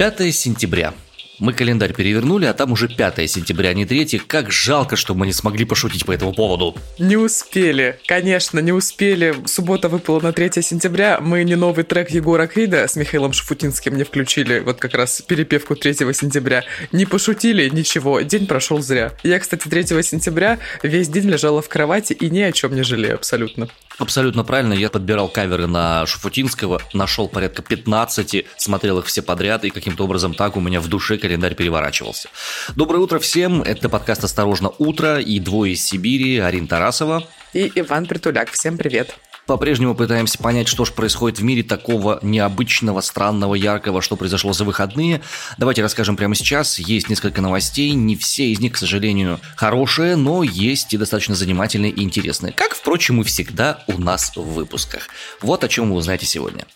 5 сентября. Мы календарь перевернули, а там уже 5 сентября, а не 3. Как жалко, что мы не смогли пошутить по этому поводу. Не успели, конечно, не успели. Суббота выпала на 3 сентября. Мы не новый трек Егора Крида с Михаилом Шафутинским не включили, вот как раз перепевку 3 сентября. Не пошутили, ничего, день прошел зря. Я, кстати, 3 сентября весь день лежала в кровати и ни о чем не жалею абсолютно. Абсолютно правильно. Я подбирал каверы на Шуфутинского, нашел порядка 15, смотрел их все подряд, и каким-то образом так у меня в душе календарь переворачивался. Доброе утро всем. Это подкаст «Осторожно, утро» и двое из Сибири, Арин Тарасова. И Иван Притуляк. Всем привет. По-прежнему пытаемся понять, что же происходит в мире такого необычного, странного, яркого, что произошло за выходные. Давайте расскажем прямо сейчас. Есть несколько новостей, не все из них, к сожалению, хорошие, но есть и достаточно занимательные и интересные. Как, впрочем, и всегда у нас в выпусках. Вот о чем вы узнаете сегодня.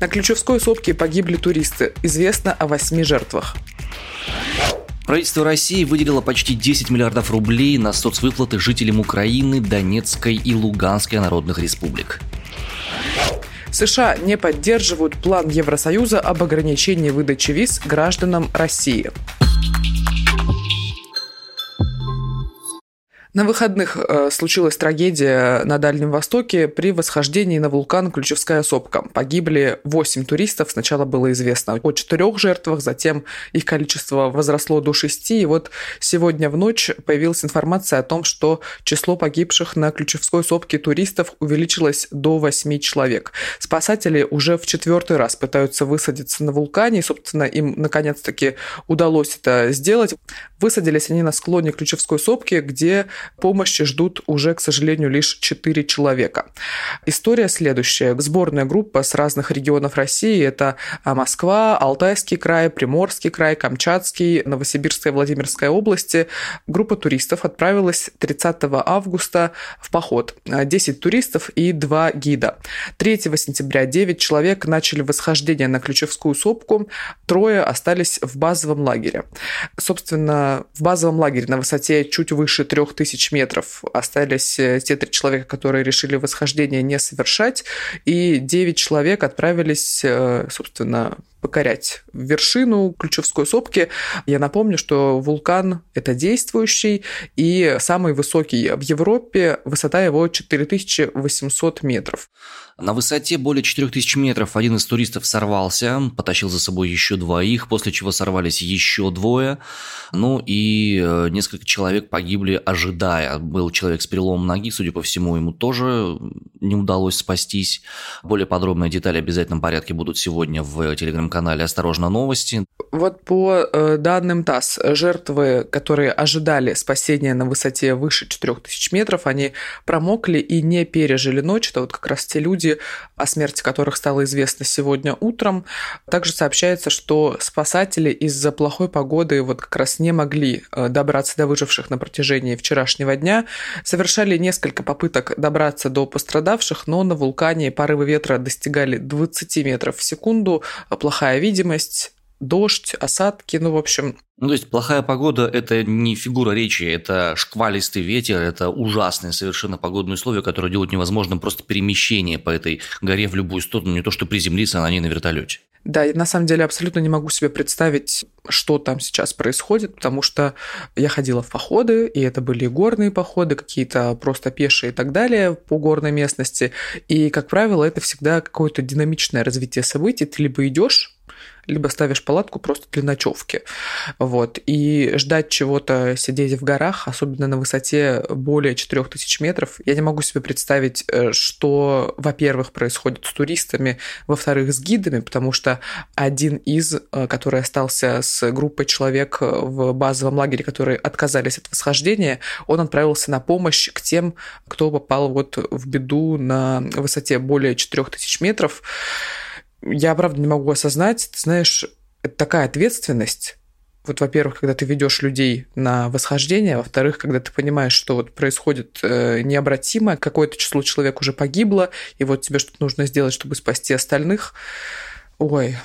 На Ключевской сопке погибли туристы. Известно о восьми жертвах. Правительство России выделило почти 10 миллиардов рублей на соцвыплаты жителям Украины, Донецкой и Луганской народных республик. США не поддерживают план Евросоюза об ограничении выдачи виз гражданам России. На выходных э, случилась трагедия на Дальнем Востоке при восхождении на вулкан Ключевская сопка. Погибли 8 туристов. Сначала было известно о четырех жертвах, затем их количество возросло до 6. И вот сегодня в ночь появилась информация о том, что число погибших на Ключевской сопке туристов увеличилось до 8 человек. Спасатели уже в четвертый раз пытаются высадиться на вулкане. И, собственно, им наконец-таки удалось это сделать. Высадились они на склоне Ключевской сопки, где помощи ждут уже, к сожалению, лишь 4 человека. История следующая. Сборная группа с разных регионов России – это а, Москва, Алтайский край, Приморский край, Камчатский, Новосибирская, Владимирская области. Группа туристов отправилась 30 августа в поход. 10 туристов и 2 гида. 3 сентября 9 человек начали восхождение на Ключевскую сопку, трое остались в базовом лагере. Собственно, в базовом лагере на высоте чуть выше 3000 тысяч метров. Остались э, те три человека, которые решили восхождение не совершать, и девять человек отправились, э, собственно, покорять вершину Ключевской сопки. Я напомню, что вулкан – это действующий и самый высокий в Европе, высота его 4800 метров. На высоте более 4000 метров один из туристов сорвался, потащил за собой еще двоих, после чего сорвались еще двое. Ну и э, несколько человек погибли, ожидая. Был человек с переломом ноги, судя по всему, ему тоже не удалось спастись. Более подробные детали в обязательном порядке будут сегодня в телеграм-канале «Осторожно, новости». Вот по э, данным ТАСС, жертвы, которые ожидали спасения на высоте выше 4000 метров, они промокли и не пережили ночь. Это вот как раз те люди, о смерти которых стало известно сегодня утром. Также сообщается, что спасатели из-за плохой погоды вот как раз не могли э, добраться до выживших на протяжении вчерашнего дня. Совершали несколько попыток добраться до пострадавших, но на вулкане порывы ветра достигали 20 метров в секунду, плохая видимость, дождь, осадки, ну, в общем... Ну, то есть плохая погода – это не фигура речи, это шквалистый ветер, это ужасные совершенно погодные условия, которые делают невозможным просто перемещение по этой горе в любую сторону, не то что приземлиться на ней на вертолете. Да, я на самом деле абсолютно не могу себе представить, что там сейчас происходит, потому что я ходила в походы, и это были горные походы, какие-то просто пешие и так далее по горной местности. И, как правило, это всегда какое-то динамичное развитие событий. Ты либо идешь либо ставишь палатку просто для ночевки. Вот. И ждать чего-то, сидеть в горах, особенно на высоте более 4000 метров, я не могу себе представить, э, что, во-первых, происходит с туристами, во-вторых, с гидами, потому что один из, э, который остался с группой человек в базовом лагере, которые отказались от восхождения, он отправился на помощь к тем, кто попал вот в беду на высоте более 4000 метров я, правда, не могу осознать. Ты знаешь, это такая ответственность. Вот, во-первых, когда ты ведешь людей на восхождение, во-вторых, когда ты понимаешь, что вот происходит э, необратимо, какое-то число человек уже погибло, и вот тебе что-то нужно сделать, чтобы спасти остальных. Ой,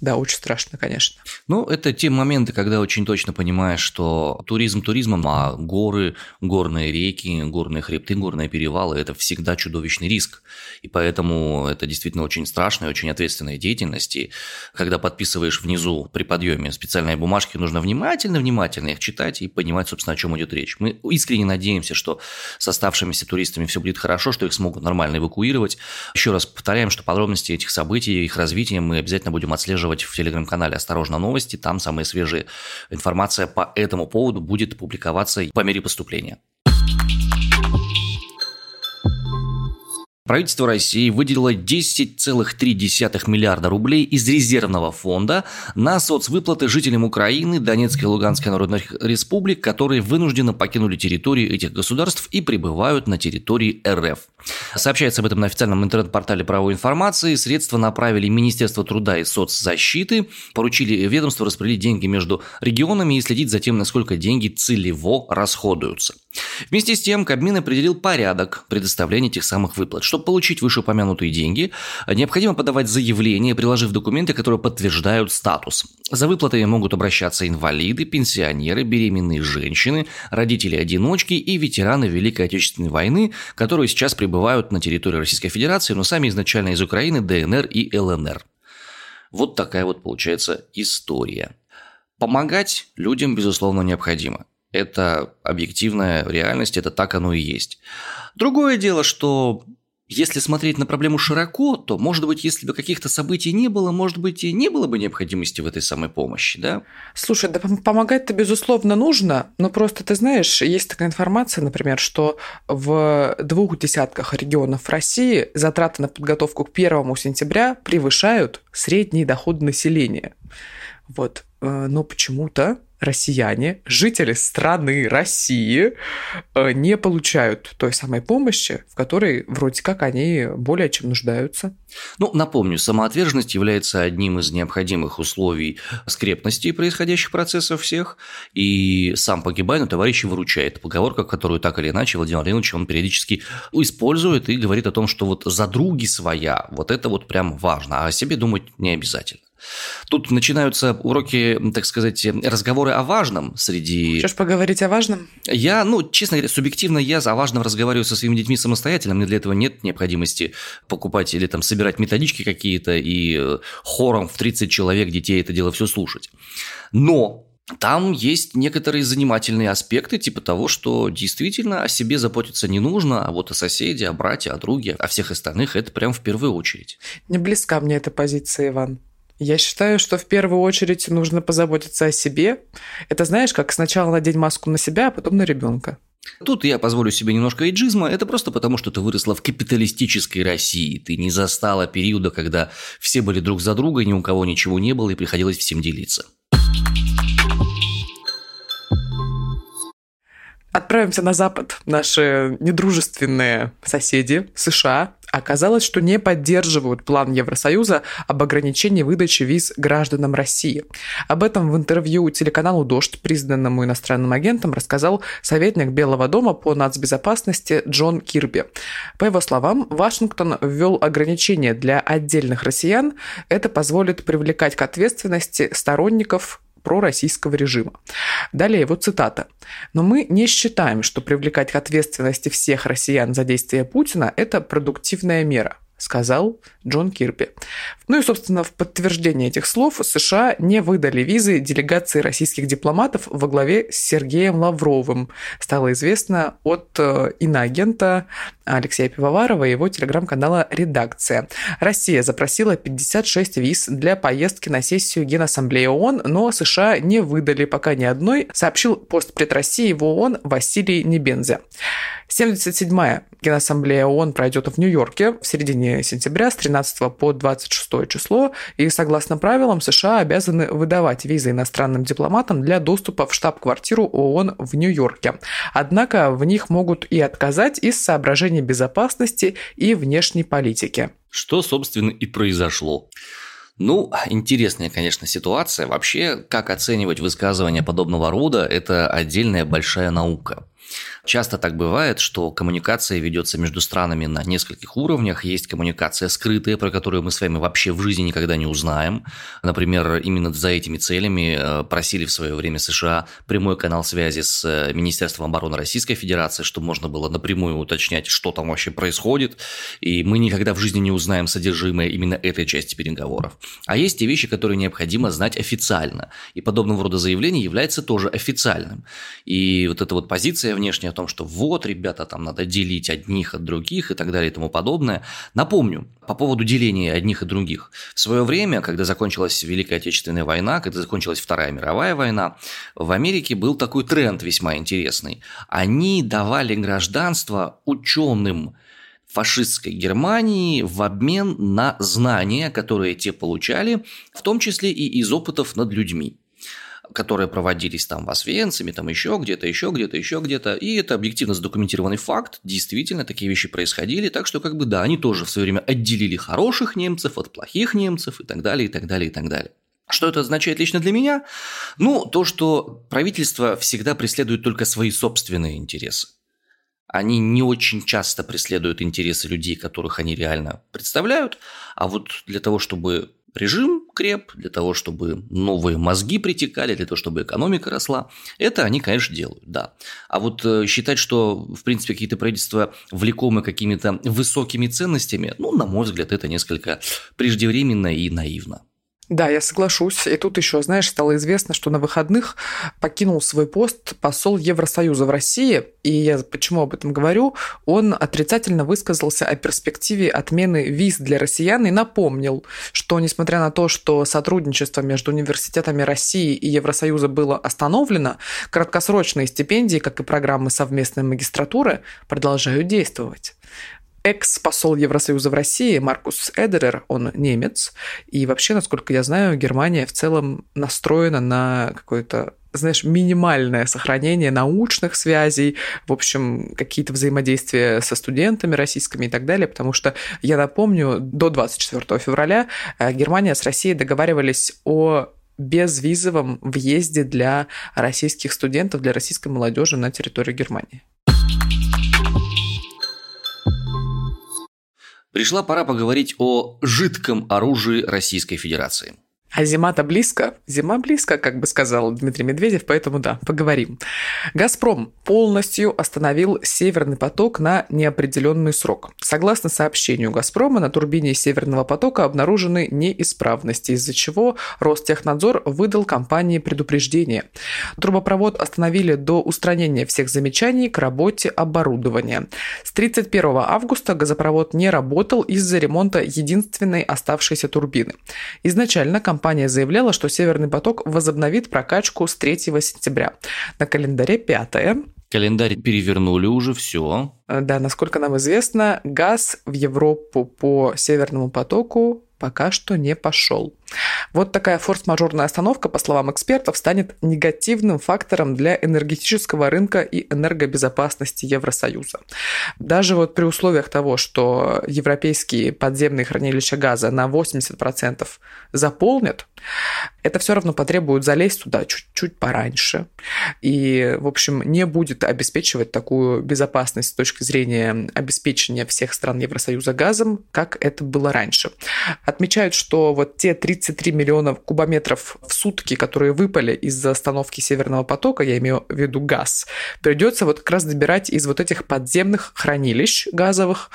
Да, очень страшно, конечно. Ну, это те моменты, когда очень точно понимаешь, что туризм туризмом, а горы, горные реки, горные хребты, горные перевалы – это всегда чудовищный риск. И поэтому это действительно очень страшная, очень ответственная деятельность. И когда подписываешь внизу при подъеме специальные бумажки, нужно внимательно-внимательно их читать и понимать, собственно, о чем идет речь. Мы искренне надеемся, что с оставшимися туристами все будет хорошо, что их смогут нормально эвакуировать. Еще раз повторяем, что подробности этих событий, их развития мы обязательно будем отслеживать отслеживать в телеграм-канале «Осторожно, новости». Там самая свежая информация по этому поводу будет публиковаться по мере поступления. Правительство России выделило 10,3 миллиарда рублей из резервного фонда на соцвыплаты жителям Украины, Донецкой и Луганской народных республик, которые вынужденно покинули территории этих государств и пребывают на территории РФ. Сообщается об этом на официальном интернет-портале правовой информации. Средства направили Министерство труда и соцзащиты, поручили ведомству распределить деньги между регионами и следить за тем, насколько деньги целево расходуются. Вместе с тем, Кабмин определил порядок предоставления этих самых выплат. Чтобы получить вышеупомянутые деньги, необходимо подавать заявление, приложив документы, которые подтверждают статус. За выплатами могут обращаться инвалиды, пенсионеры, беременные женщины, родители-одиночки и ветераны Великой Отечественной войны, которые сейчас пребывают на территории Российской Федерации, но сами изначально из Украины, ДНР и ЛНР. Вот такая вот получается история. Помогать людям, безусловно, необходимо. Это объективная реальность, это так оно и есть. Другое дело, что если смотреть на проблему широко, то, может быть, если бы каких-то событий не было, может быть, и не было бы необходимости в этой самой помощи, да? Слушай, да помогать-то, безусловно, нужно, но просто, ты знаешь, есть такая информация, например, что в двух десятках регионов России затраты на подготовку к первому сентября превышают средний доход населения. Вот. Э, но почему-то россияне, жители страны России, э, не получают той самой помощи, в которой вроде как они более чем нуждаются. Ну, напомню, самоотверженность является одним из необходимых условий скрепности происходящих процессов всех, и сам погибай, но товарищи выручает. Поговорка, которую так или иначе Владимир Владимирович, он периодически использует и говорит о том, что вот за други своя, вот это вот прям важно, а о себе думать не обязательно. Тут начинаются уроки, так сказать, разговоры о важном среди... Хочешь поговорить о важном? Я, ну, честно говоря, субъективно я о важном разговариваю со своими детьми самостоятельно. Мне для этого нет необходимости покупать или там собирать методички какие-то и э, хором в 30 человек детей это дело все слушать. Но там есть некоторые занимательные аспекты, типа того, что действительно о себе заботиться не нужно, а вот о соседе, о брате, о друге, о всех остальных это прям в первую очередь. Не близка мне эта позиция, Иван. Я считаю, что в первую очередь нужно позаботиться о себе. Это знаешь, как сначала надеть маску на себя, а потом на ребенка. Тут я позволю себе немножко эйджизма. Это просто потому, что ты выросла в капиталистической России. Ты не застала периода, когда все были друг за друга, ни у кого ничего не было и приходилось всем делиться. Отправимся на Запад. Наши недружественные соседи США оказалось, что не поддерживают план Евросоюза об ограничении выдачи виз гражданам России. Об этом в интервью телеканалу «Дождь», признанному иностранным агентом, рассказал советник Белого дома по нацбезопасности Джон Кирби. По его словам, Вашингтон ввел ограничения для отдельных россиян. Это позволит привлекать к ответственности сторонников пророссийского режима. Далее его цитата. «Но мы не считаем, что привлекать к ответственности всех россиян за действия Путина – это продуктивная мера сказал Джон Кирби. Ну и, собственно, в подтверждение этих слов США не выдали визы делегации российских дипломатов во главе с Сергеем Лавровым. Стало известно от э, иноагента Алексея Пивоварова и его телеграм-канала «Редакция». Россия запросила 56 виз для поездки на сессию Генассамблеи ООН, но США не выдали пока ни одной, сообщил постпред России в ООН Василий Небензе. 77-я Генассамблея ООН пройдет в Нью-Йорке в середине сентября с 13 по 26 число, и согласно правилам США обязаны выдавать визы иностранным дипломатам для доступа в штаб-квартиру ООН в Нью-Йорке. Однако в них могут и отказать из соображений безопасности и внешней политики. Что, собственно, и произошло. Ну, интересная, конечно, ситуация. Вообще, как оценивать высказывания подобного рода, это отдельная большая наука. Часто так бывает, что коммуникация ведется между странами на нескольких уровнях. Есть коммуникация скрытая, про которую мы с вами вообще в жизни никогда не узнаем. Например, именно за этими целями э, просили в свое время США прямой канал связи с э, Министерством обороны Российской Федерации, чтобы можно было напрямую уточнять, что там вообще происходит. И мы никогда в жизни не узнаем содержимое именно этой части переговоров. А есть те вещи, которые необходимо знать официально. И подобного рода заявление является тоже официальным. И вот эта вот позиция внешняя том, что вот, ребята, там надо делить одних от других и так далее и тому подобное. Напомню, по поводу деления одних и других. В свое время, когда закончилась Великая Отечественная война, когда закончилась Вторая мировая война, в Америке был такой тренд весьма интересный. Они давали гражданство ученым, фашистской Германии в обмен на знания, которые те получали, в том числе и из опытов над людьми которые проводились там в Освенциме, там еще где-то, еще где-то, еще где-то. И это объективно задокументированный факт. Действительно, такие вещи происходили. Так что, как бы, да, они тоже в свое время отделили хороших немцев от плохих немцев и так далее, и так далее, и так далее. Что это означает лично для меня? Ну, то, что правительство всегда преследует только свои собственные интересы они не очень часто преследуют интересы людей, которых они реально представляют, а вот для того, чтобы режим креп, для того, чтобы новые мозги притекали, для того, чтобы экономика росла, это они, конечно, делают, да. А вот э, считать, что, в принципе, какие-то правительства влекомы какими-то высокими ценностями, ну, на мой взгляд, это несколько преждевременно и наивно. Да, я соглашусь. И тут еще, знаешь, стало известно, что на выходных покинул свой пост посол Евросоюза в России. И я почему об этом говорю? Он отрицательно высказался о перспективе отмены виз для россиян и напомнил, что несмотря на то, что сотрудничество между университетами России и Евросоюза было остановлено, краткосрочные стипендии, как и программы совместной магистратуры, продолжают действовать экс-посол Евросоюза в России Маркус Эдерер, он немец, и вообще, насколько я знаю, Германия в целом настроена на какое-то знаешь, минимальное сохранение научных связей, в общем, какие-то взаимодействия со студентами российскими и так далее, потому что я напомню, до 24 февраля э, Германия с Россией договаривались о безвизовом въезде для российских студентов, для российской молодежи на территорию Германии. Пришла пора поговорить о жидком оружии Российской Федерации. А зима-то близко. Зима близко, как бы сказал Дмитрий Медведев, поэтому да, поговорим. «Газпром» полностью остановил «Северный поток» на неопределенный срок. Согласно сообщению «Газпрома», на турбине «Северного потока» обнаружены неисправности, из-за чего Ростехнадзор выдал компании предупреждение. Трубопровод остановили до устранения всех замечаний к работе оборудования. С 31 августа газопровод не работал из-за ремонта единственной оставшейся турбины. Изначально компания компания заявляла, что «Северный поток» возобновит прокачку с 3 сентября. На календаре 5 Календарь перевернули уже, все. Э, да, насколько нам известно, газ в Европу по Северному потоку пока что не пошел. Вот такая форс-мажорная остановка, по словам экспертов, станет негативным фактором для энергетического рынка и энергобезопасности Евросоюза. Даже вот при условиях того, что европейские подземные хранилища газа на 80% заполнят, это все равно потребует залезть туда чуть-чуть пораньше. И, в общем, не будет обеспечивать такую безопасность с точки зрения обеспечения всех стран Евросоюза газом, как это было раньше. Отмечают, что вот те 33 миллиона кубометров в сутки, которые выпали из-за остановки Северного потока, я имею в виду газ, придется вот как раз добирать из вот этих подземных хранилищ газовых.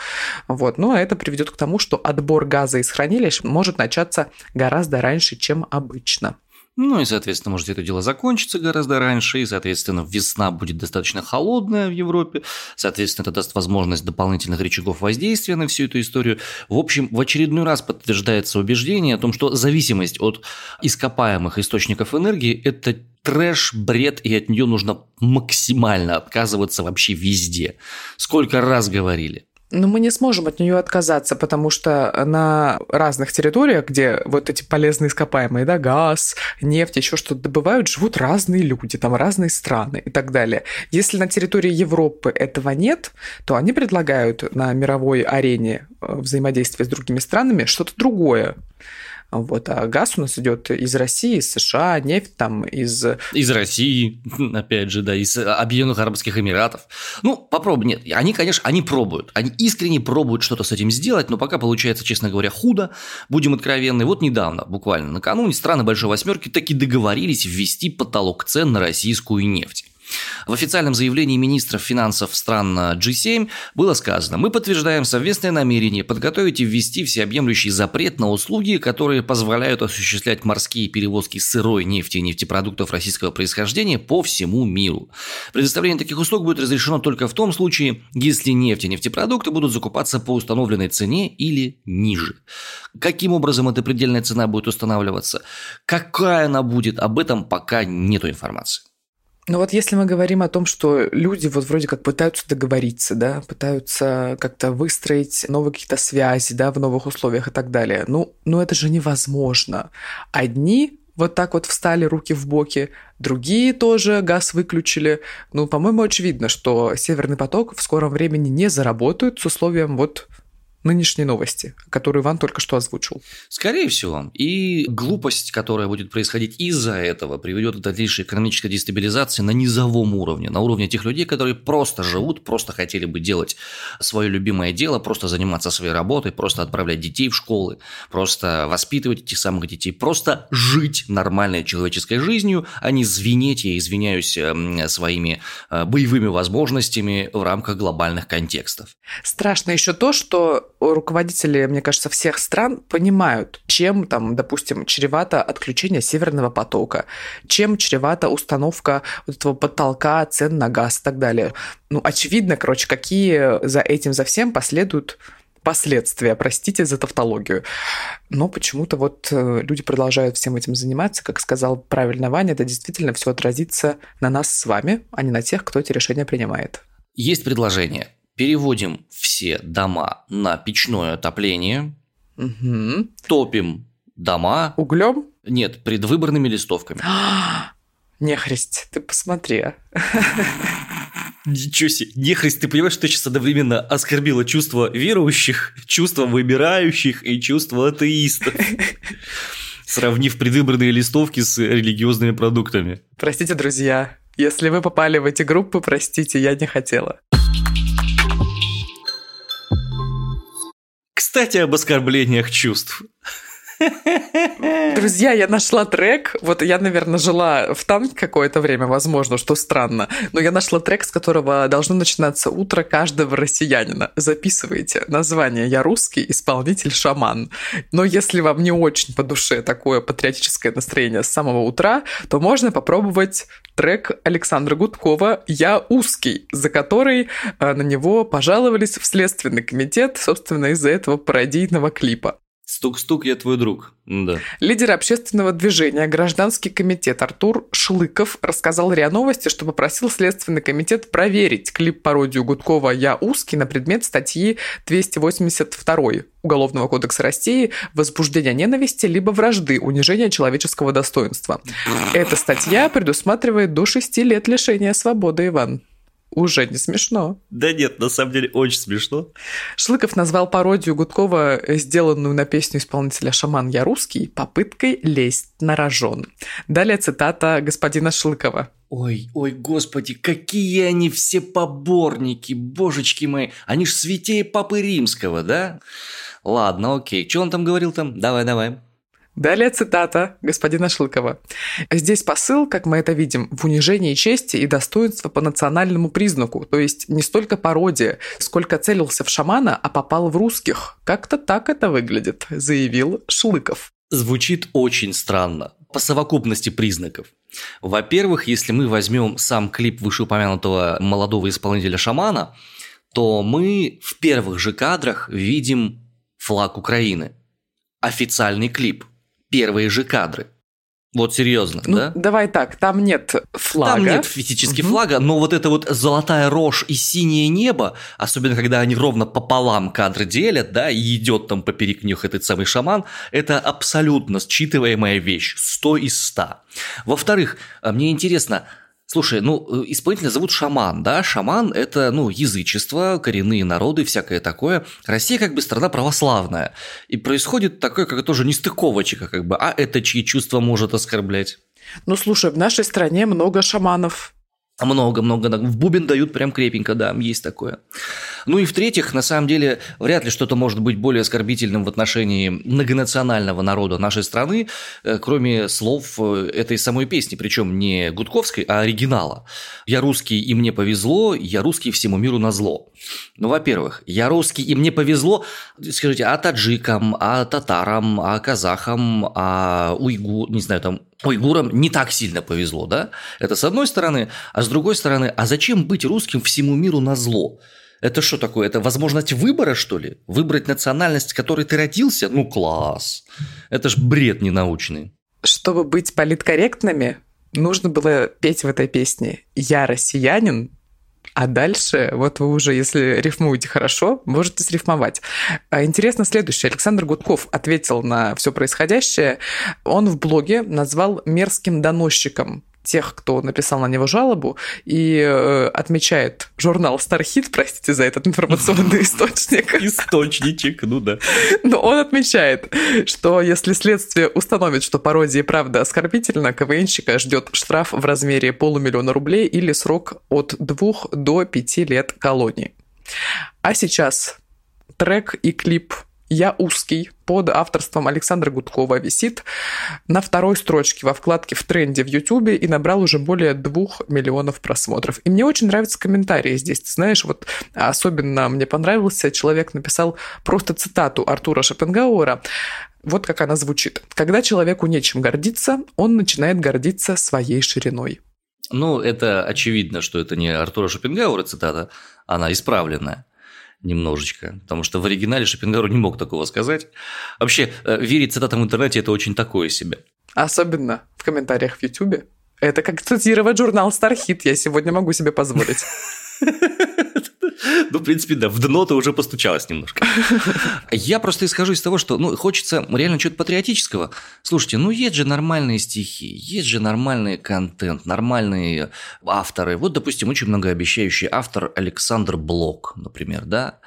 Вот. Ну, а это приведет к тому, что отбор газа из хранилищ может начаться гораздо раньше, чем обычно. Ну и, соответственно, может это дело закончится гораздо раньше, и, соответственно, весна будет достаточно холодная в Европе, соответственно, это даст возможность дополнительных рычагов воздействия на всю эту историю. В общем, в очередной раз подтверждается убеждение о том, что зависимость от ископаемых источников энергии – это трэш, бред, и от нее нужно максимально отказываться вообще везде. Сколько раз говорили. Но мы не сможем от нее отказаться, потому что на разных территориях, где вот эти полезные ископаемые, да, газ, нефть, еще что-то добывают, живут разные люди, там разные страны и так далее. Если на территории Европы этого нет, то они предлагают на мировой арене э, взаимодействия с другими странами что-то другое Вот, а газ у нас идет из России, из США, нефть там из... Из России, опять же, да, из Объединенных Арабских Эмиратов. Ну, попробуй, нет, они, конечно, они пробуют, они искренне пробуют что-то с этим сделать, но пока получается, честно говоря, худо, будем откровенны. Вот недавно, буквально накануне, страны Большой Восьмерки таки договорились ввести потолок цен на российскую нефть. В официальном заявлении министров финансов стран G7 было сказано, мы подтверждаем совместное намерение подготовить и ввести всеобъемлющий запрет на услуги, которые позволяют осуществлять морские перевозки сырой нефти и нефтепродуктов российского происхождения по всему миру. Предоставление таких услуг будет разрешено только в том случае, если нефть и нефтепродукты будут закупаться по установленной цене или ниже. Каким образом эта предельная цена будет устанавливаться? Какая она будет? Об этом пока нет информации. Ну вот если мы говорим о том, что люди вот вроде как пытаются договориться, да, пытаются как-то выстроить новые какие-то связи, да, в новых условиях и так далее, ну, ну это же невозможно. Одни вот так вот встали руки в боки, другие тоже газ выключили. Ну, по-моему, очевидно, что Северный поток в скором времени не заработают с условием вот нынешней новости, которую Иван только что озвучил. Скорее всего. И глупость, которая будет происходить из-за этого, приведет к дальнейшей экономической дестабилизации на низовом уровне, на уровне тех людей, которые просто живут, просто хотели бы делать свое любимое дело, просто заниматься своей работой, просто отправлять детей в школы, просто воспитывать этих самых детей, просто жить нормальной человеческой жизнью, а не звенеть, я извиняюсь, эм, своими э, боевыми возможностями в рамках глобальных контекстов. Страшно еще то, что руководители, мне кажется, всех стран понимают, чем там, допустим, чревато отключение Северного потока, чем чревата установка вот этого потолка цен на газ и так далее. Ну, очевидно, короче, какие за этим, за всем последуют последствия, простите за тавтологию. Но почему-то вот э, люди продолжают всем этим заниматься. Как сказал правильно Ваня, это действительно все отразится на нас с вами, а не на тех, кто эти решения принимает. Есть предложение переводим все дома на печное отопление, угу. топим дома. Углем? Нет, предвыборными листовками. Нехрест, ты посмотри. Ничего себе. Нехрест, ты понимаешь, что ты сейчас одновременно оскорбила чувство верующих, чувство выбирающих и чувство атеистов сравнив предвыборные листовки с религиозными продуктами. Простите, друзья, если вы попали в эти группы, простите, я не хотела. Кстати, об оскорблениях чувств. Друзья, я нашла трек. Вот я, наверное, жила в танке какое-то время, возможно, что странно. Но я нашла трек, с которого должно начинаться утро каждого россиянина. Записывайте название «Я русский, исполнитель шаман». Но если вам не очень по душе такое патриотическое настроение с самого утра, то можно попробовать трек Александра Гудкова «Я узкий», за который э, на него пожаловались в Следственный комитет, собственно, из-за этого пародийного клипа. Стук-стук, я твой друг. Да. Лидер общественного движения «Гражданский комитет» Артур Шлыков рассказал РИА Новости, что попросил Следственный комитет проверить клип-пародию Гудкова «Я узкий» на предмет статьи 282 Уголовного кодекса России «Возбуждение ненависти либо вражды, унижение человеческого достоинства». Эта статья предусматривает до 6 лет лишения свободы, Иван. Уже не смешно. Да нет, на самом деле очень смешно. Шлыков назвал пародию Гудкова, сделанную на песню исполнителя «Шаман я русский», попыткой лезть на рожон. Далее цитата господина Шлыкова. Ой, ой, господи, какие они все поборники, божечки мои. Они ж святее Папы Римского, да? Ладно, окей. Что он там говорил там? Давай, давай. Далее цитата господина Шлыкова. Здесь посыл, как мы это видим, в унижении чести и достоинства по национальному признаку, то есть не столько пародия, сколько целился в шамана, а попал в русских. Как-то так это выглядит, заявил Шлыков. Звучит очень странно, по совокупности признаков. Во-первых, если мы возьмем сам клип вышеупомянутого молодого исполнителя шамана, то мы в первых же кадрах видим флаг Украины. Официальный клип первые же кадры. Вот серьезно, ну, да? Давай так, там нет флага. Там нет физически угу. флага, но вот это вот золотая рожь и синее небо, особенно когда они ровно пополам кадры делят, да, и идет там поперек них этот самый шаман, это абсолютно считываемая вещь, 100 из 100. Во-вторых, мне интересно, Слушай, ну, э, исполнителя зовут Шаман, да? Шаман – это, ну, язычество, коренные народы, всякое такое. Россия как бы страна православная. И происходит такое, как тоже нестыковочка, как бы. А это чьи чувства может оскорблять? Ну, слушай, в нашей стране много шаманов. Много-много. В бубен дают прям крепенько, да, есть такое. Ну и в-третьих, на самом деле, вряд ли что-то может быть более оскорбительным в отношении многонационального народа нашей страны, э, кроме слов э, этой самой песни, причем не гудковской, а оригинала. «Я русский, и мне повезло, я русский всему миру на зло». Ну, во-первых, «Я русский, и мне повезло», скажите, а таджикам, а татарам, а казахам, а уйгу, не знаю, там, уйгурам не так сильно повезло, да? Это с одной стороны. А с другой стороны, а зачем быть русским всему миру на зло? Это что такое? Это возможность выбора, что ли? Выбрать национальность, в которой ты родился? Ну, класс. Это ж бред ненаучный. Чтобы быть политкорректными, нужно было петь в этой песне «Я россиянин, а дальше, вот вы уже, если рифмуете хорошо, можете срифмовать. А интересно следующее. Александр Гудков ответил на все происходящее. Он в блоге назвал мерзким доносчиком тех, кто написал на него жалобу, и э, отмечает журнал Стархит, простите за этот информационный источник. Источничек, ну да. Но он отмечает, что если следствие установит, что пародия правда оскорбительна, КВНщика ждет штраф в размере полумиллиона рублей или срок от двух до пяти лет колонии. А сейчас трек и клип «Я узкий» под авторством Александра Гудкова висит на второй строчке во вкладке в тренде в Ютубе и набрал уже более двух миллионов просмотров. И мне очень нравятся комментарии здесь. Ты знаешь, вот особенно мне понравился, человек написал просто цитату Артура Шопенгауэра. Вот как она звучит. «Когда человеку нечем гордиться, он начинает гордиться своей шириной». Ну, это очевидно, что это не Артура Шопенгауэра цитата, она исправленная немножечко, потому что в оригинале Шопенгауэр не мог такого сказать. Вообще, э, верить цитатам в интернете – это очень такое себе. Особенно в комментариях в Ютубе. Это как цитировать журнал Стархит, я сегодня могу себе позволить. Ну, в принципе, да, в дно ты уже постучалась немножко. Я просто исхожу из того, что, ну, хочется реально чего-то патриотического. Слушайте, ну, есть же нормальные стихи, есть же нормальный контент, нормальные авторы. Вот, допустим, очень многообещающий автор Александр Блок, например, да?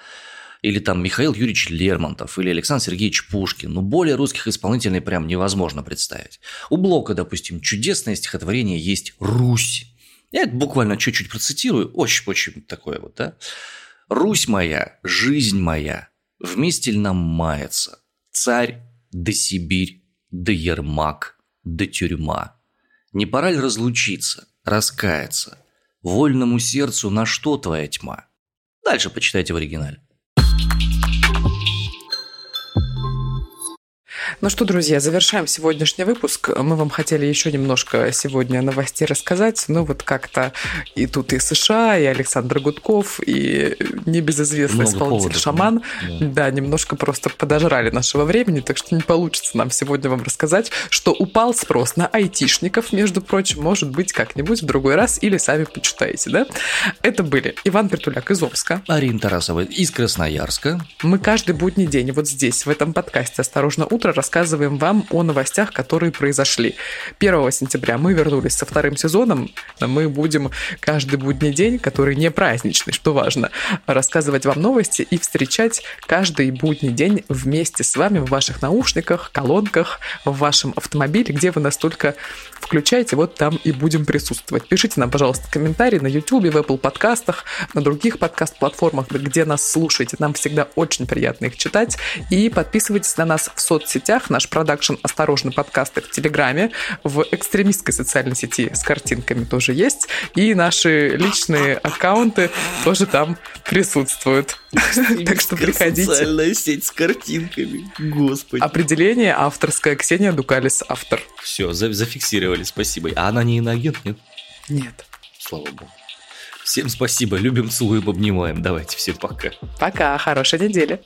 или там Михаил Юрьевич Лермонтов, или Александр Сергеевич Пушкин. Ну, более русских исполнителей прям невозможно представить. У Блока, допустим, чудесное стихотворение есть «Русь». Я это буквально чуть-чуть процитирую, очень-очень такое вот, да. «Русь моя, жизнь моя, вместе ли нам мается, царь да Сибирь, да Ермак, да тюрьма. Не пора ли разлучиться, раскаяться? Вольному сердцу на что твоя тьма?» Дальше почитайте в оригинале. Ну что, друзья, завершаем сегодняшний выпуск. Мы вам хотели еще немножко сегодня новостей рассказать. Ну вот как-то и тут и США, и Александр Гудков, и небезызвестный Много исполнитель поводов, Шаман. Да. да, немножко просто подожрали нашего времени, так что не получится нам сегодня вам рассказать, что упал спрос на айтишников, между прочим, может быть, как-нибудь в другой раз, или сами почитаете, да? Это были Иван Притуляк из Омска. Арина Тарасова из Красноярска. Мы каждый будний день вот здесь, в этом подкасте «Осторожно, утро» рассказываем вам о новостях, которые произошли. 1 сентября мы вернулись со вторым сезоном. Мы будем каждый будний день, который не праздничный, что важно, рассказывать вам новости и встречать каждый будний день вместе с вами в ваших наушниках, колонках, в вашем автомобиле, где вы настолько включаете, вот там и будем присутствовать. Пишите нам, пожалуйста, комментарии на YouTube, в Apple подкастах, на других подкаст-платформах, где нас слушаете. Нам всегда очень приятно их читать. И подписывайтесь на нас в соцсетях. Наш продакшн «Осторожно, подкасты» в Телеграме, в экстремистской социальной сети с картинками тоже есть. И наши личные аккаунты тоже там присутствуют. Так что приходите. Социальная сеть с картинками. Господи. Определение авторское. Ксения Дукалис, автор. Все, зафиксировали, спасибо. А она не иноагент, нет? Нет. Слава богу. Всем спасибо, любим, целуем, обнимаем. Давайте, всем пока. Пока, хорошей недели.